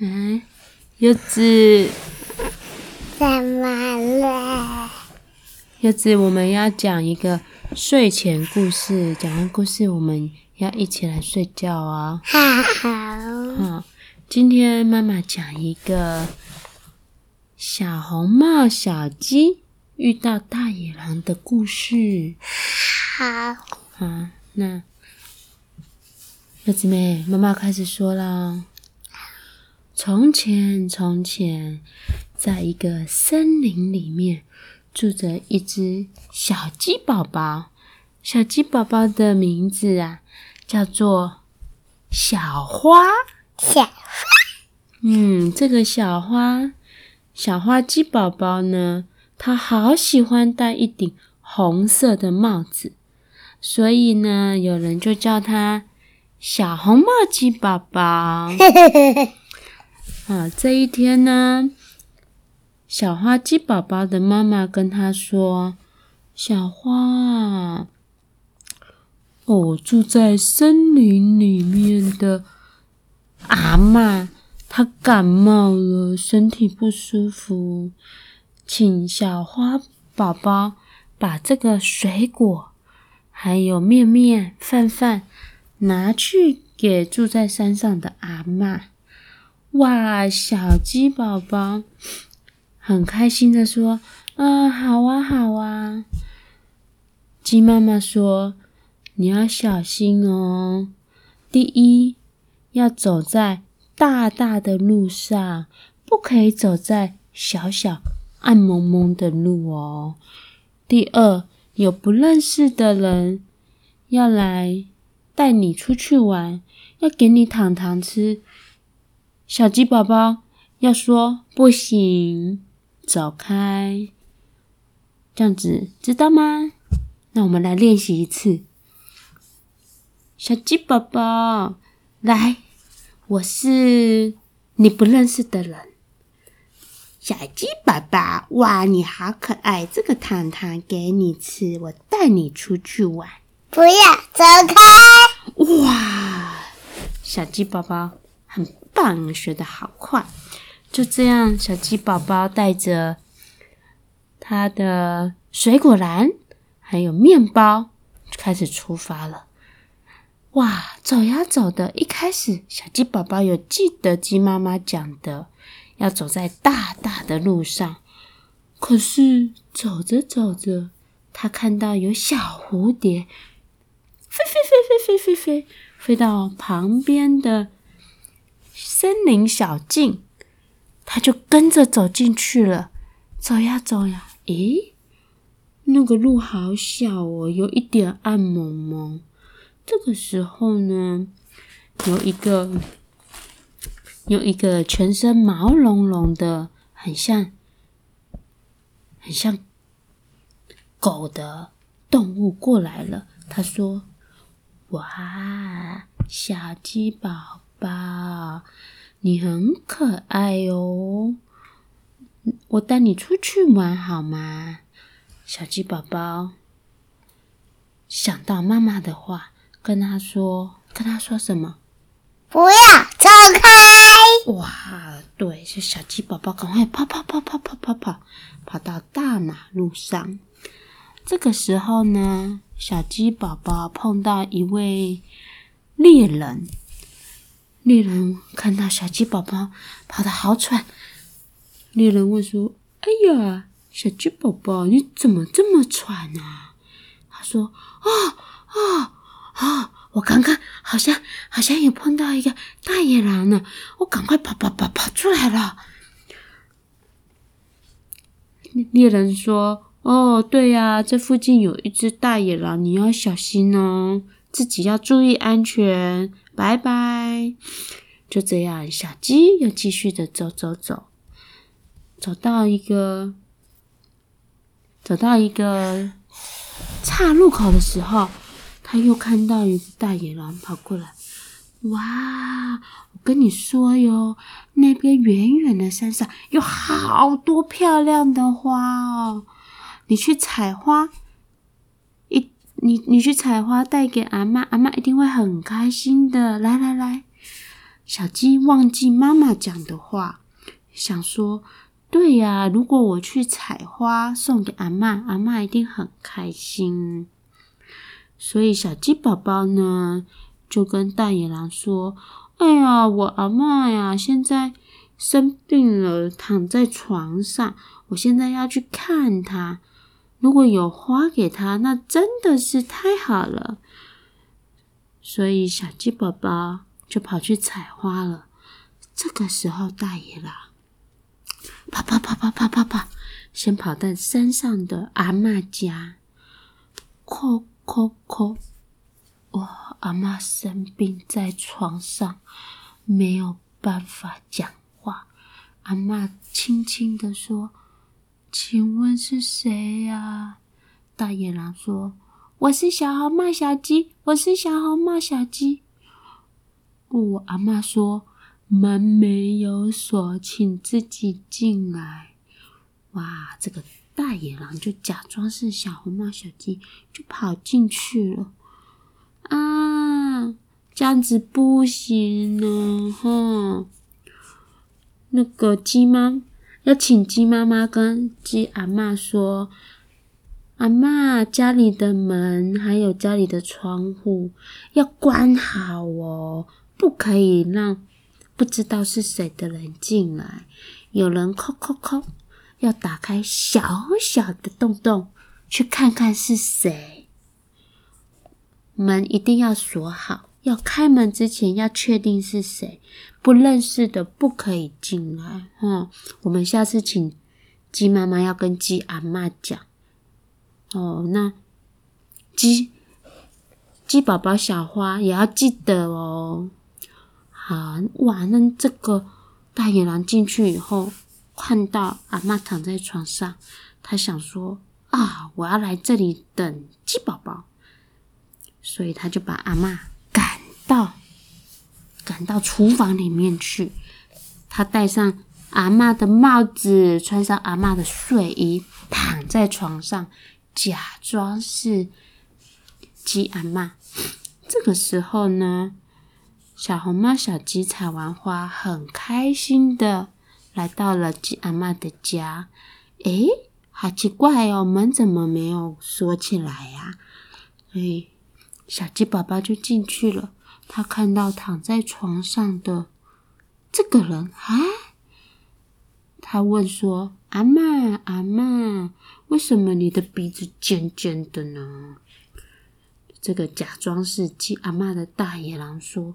嗯，柚子，怎么了？柚子，我们要讲一个睡前故事。讲完故事，我们要一起来睡觉啊！好，好。今天妈妈讲一个小红帽小鸡遇到大野狼的故事。好，好，那柚子妹，妈妈开始说了。从前，从前，在一个森林里面，住着一只小鸡宝宝。小鸡宝宝的名字啊，叫做小花。小花。嗯，这个小花，小花鸡宝宝呢，它好喜欢戴一顶红色的帽子，所以呢，有人就叫它小红帽鸡宝宝。啊，这一天呢，小花鸡宝宝的妈妈跟他说：“小花，我住在森林里面的阿嬷，她感冒了，身体不舒服，请小花宝宝把这个水果还有面面饭饭拿去给住在山上的阿嬷。”哇，小鸡宝宝很开心的说：“啊，好啊，好啊。”鸡妈妈说：“你要小心哦。第一，要走在大大的路上，不可以走在小小暗蒙蒙的路哦。第二，有不认识的人要来带你出去玩，要给你糖糖吃。”小鸡宝宝要说不行，走开，这样子知道吗？那我们来练习一次。小鸡宝宝，来，我是你不认识的人。小鸡宝宝，哇，你好可爱，这个糖糖给你吃，我带你出去玩。不要，走开！哇，小鸡宝宝很。棒，学的好快！就这样，小鸡宝宝带着他的水果篮还有面包，开始出发了。哇，走呀走的，一开始小鸡宝宝有记得鸡妈妈讲的，要走在大大的路上。可是走着走着，他看到有小蝴蝶飞飞飞飞飞飞飞飞到旁边的。森林小径，他就跟着走进去了。走呀走呀，咦，那个路好小哦，有一点暗蒙蒙。这个时候呢，有一个有一个全身毛茸茸的，很像很像狗的动物过来了。他说：“哇，小鸡宝。”宝，你很可爱哦，我带你出去玩好吗？小鸡宝宝想到妈妈的话，跟他说：“跟他说什么？不要走开！”哇，对，是小鸡宝宝赶快跑跑跑跑跑跑跑，跑到大马路上。这个时候呢，小鸡宝宝碰到一位猎人。猎人看到小鸡宝宝跑得好喘，猎人问说：“哎呀，小鸡宝宝，你怎么这么喘啊？”他说：“啊啊啊！我刚刚好像好像有碰到一个大野狼呢，我赶快跑跑跑跑出来了。”猎人说：“哦，对呀，这附近有一只大野狼，你要小心哦，自己要注意安全。”拜拜！就这样，小鸡又继续的走走走，走到一个走到一个岔路口的时候，他又看到一个大野狼跑过来。哇！我跟你说哟，那边远远的山上有好多漂亮的花哦，你去采花。你你去采花带给阿嬷，阿嬷一定会很开心的。来来来，小鸡忘记妈妈讲的话，想说：“对呀，如果我去采花送给阿嬷，阿嬷一定很开心。”所以小鸡宝宝呢，就跟大野狼说：“哎呀，我阿嬷呀，现在生病了，躺在床上，我现在要去看她。如果有花给他，那真的是太好了。”所以小鸡宝宝就跑去采花了。这个时候，大野狼跑跑跑跑跑跑跑，先跑到山上的阿嬷家，叩叩叩。哇，阿嬷生病在床上，没有办法讲话。阿嬷轻轻地说：“请问是谁呀？”大野狼说。我是小红帽小鸡，我是小红帽小鸡。我阿嬷说门没有锁，请自己进来。哇，这个大野狼就假装是小红帽小鸡，就跑进去了。啊，这样子不行呢，哈。那个鸡妈要请鸡妈妈跟鸡阿妈说。阿妈，家里的门还有家里的窗户要关好哦，不可以让不知道是谁的人进来。有人叩叩叩，要打开小小的洞洞，去看看是谁。门一定要锁好，要开门之前要确定是谁，不认识的不可以进来。哈，我们下次请鸡妈妈要跟鸡阿妈讲。哦，那鸡鸡宝宝小花也要记得哦。好哇，那这个大野狼进去以后，看到阿妈躺在床上，他想说啊，我要来这里等鸡宝宝，所以他就把阿妈到赶到厨房里面去。他戴上阿嬷的帽子，穿上阿嬷的睡衣，躺在床上。假装是鸡阿妈。这个时候呢，小红帽小鸡采完花，很开心的来到了鸡阿妈的家。诶，好奇怪哦，门怎么没有锁起来呀？所以小鸡宝宝就进去了。他看到躺在床上的这个人，啊，他问说：“阿嬷，阿嬷。”为什么你的鼻子尖尖的呢？这个假装是鸡阿嬷的大野狼说：“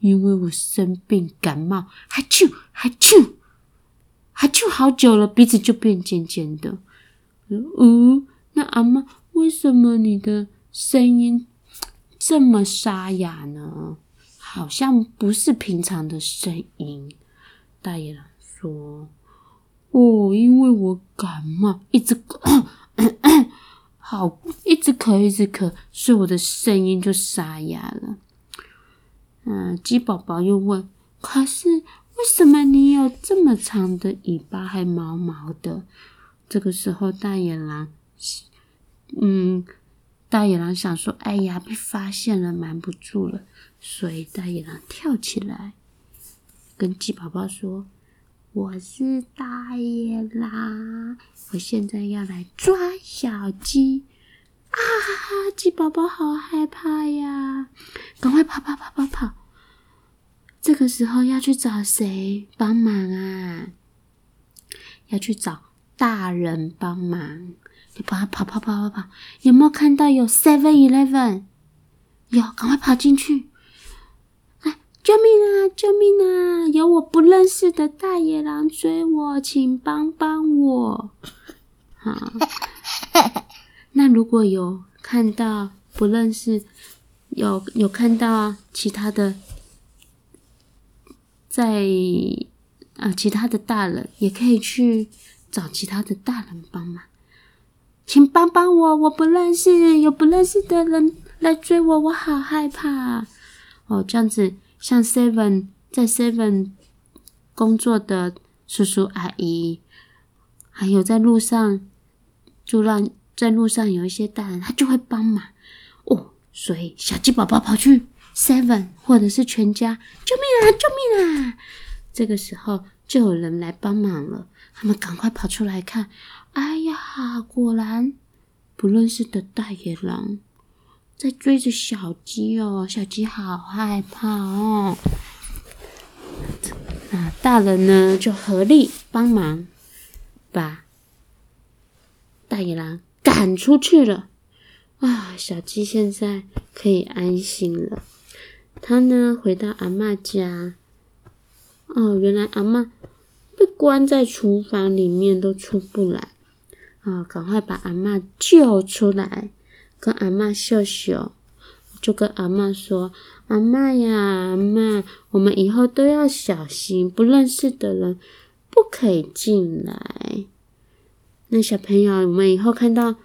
因为我生病感冒，还啾还啾还啾好久了，鼻子就变尖尖的。”哦，那阿嬷，为什么你的声音这么沙哑呢？好像不是平常的声音。大野狼说。哦，因为我感冒，一直咳咳咳，好，一直咳，一直咳，所以我的声音就沙哑了。嗯，鸡宝宝又问：“可是为什么你有这么长的尾巴，还毛毛的？”这个时候，大野狼，嗯，大野狼想说：“哎呀，被发现了，瞒不住了。”所以大野狼跳起来，跟鸡宝宝说。我是大野狼，我现在要来抓小鸡啊！鸡宝宝好害怕呀，赶快跑跑跑跑跑！这个时候要去找谁帮忙啊？要去找大人帮忙。你帮他跑跑跑跑跑，有没有看到有 Seven Eleven？有，赶快跑进去。救命啊！救命啊！有我不认识的大野狼追我，请帮帮我。好，那如果有看到不认识，有有看到其他的，在啊其他的大人也可以去找其他的大人帮忙，请帮帮我，我不认识，有不认识的人来追我，我好害怕。哦，这样子。像 Seven 在 Seven 工作的叔叔阿姨，还有在路上就让在路上有一些大人，他就会帮忙哦。所以小鸡宝宝跑去 Seven 或者是全家，救命啊！救命啊！这个时候就有人来帮忙了，他们赶快跑出来看，哎呀，果然不认识的大野狼在追着小鸡哦，小鸡好害怕哦。那大人呢就合力帮忙，把大野狼赶出去了。啊，小鸡现在可以安心了。他呢回到阿嬷家。哦，原来阿妈被关在厨房里面，都出不来。啊、哦，赶快把阿妈救出来，跟阿妈秀秀，就跟阿妈说：“阿妈呀，阿妈，我们以后都要小心，不认识的人不可以进来。”那小朋友，我们以后看到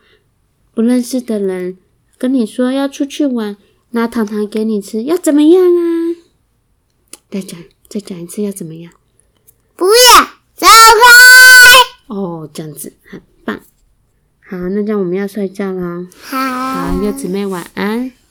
不认识的人跟你说要出去玩，拿糖糖给你吃，要怎么样啊？再讲。再讲一次要怎么样？不要走开！哦，这样子很棒。好，那这样我们要睡觉了。好，好，柚子妹晚安。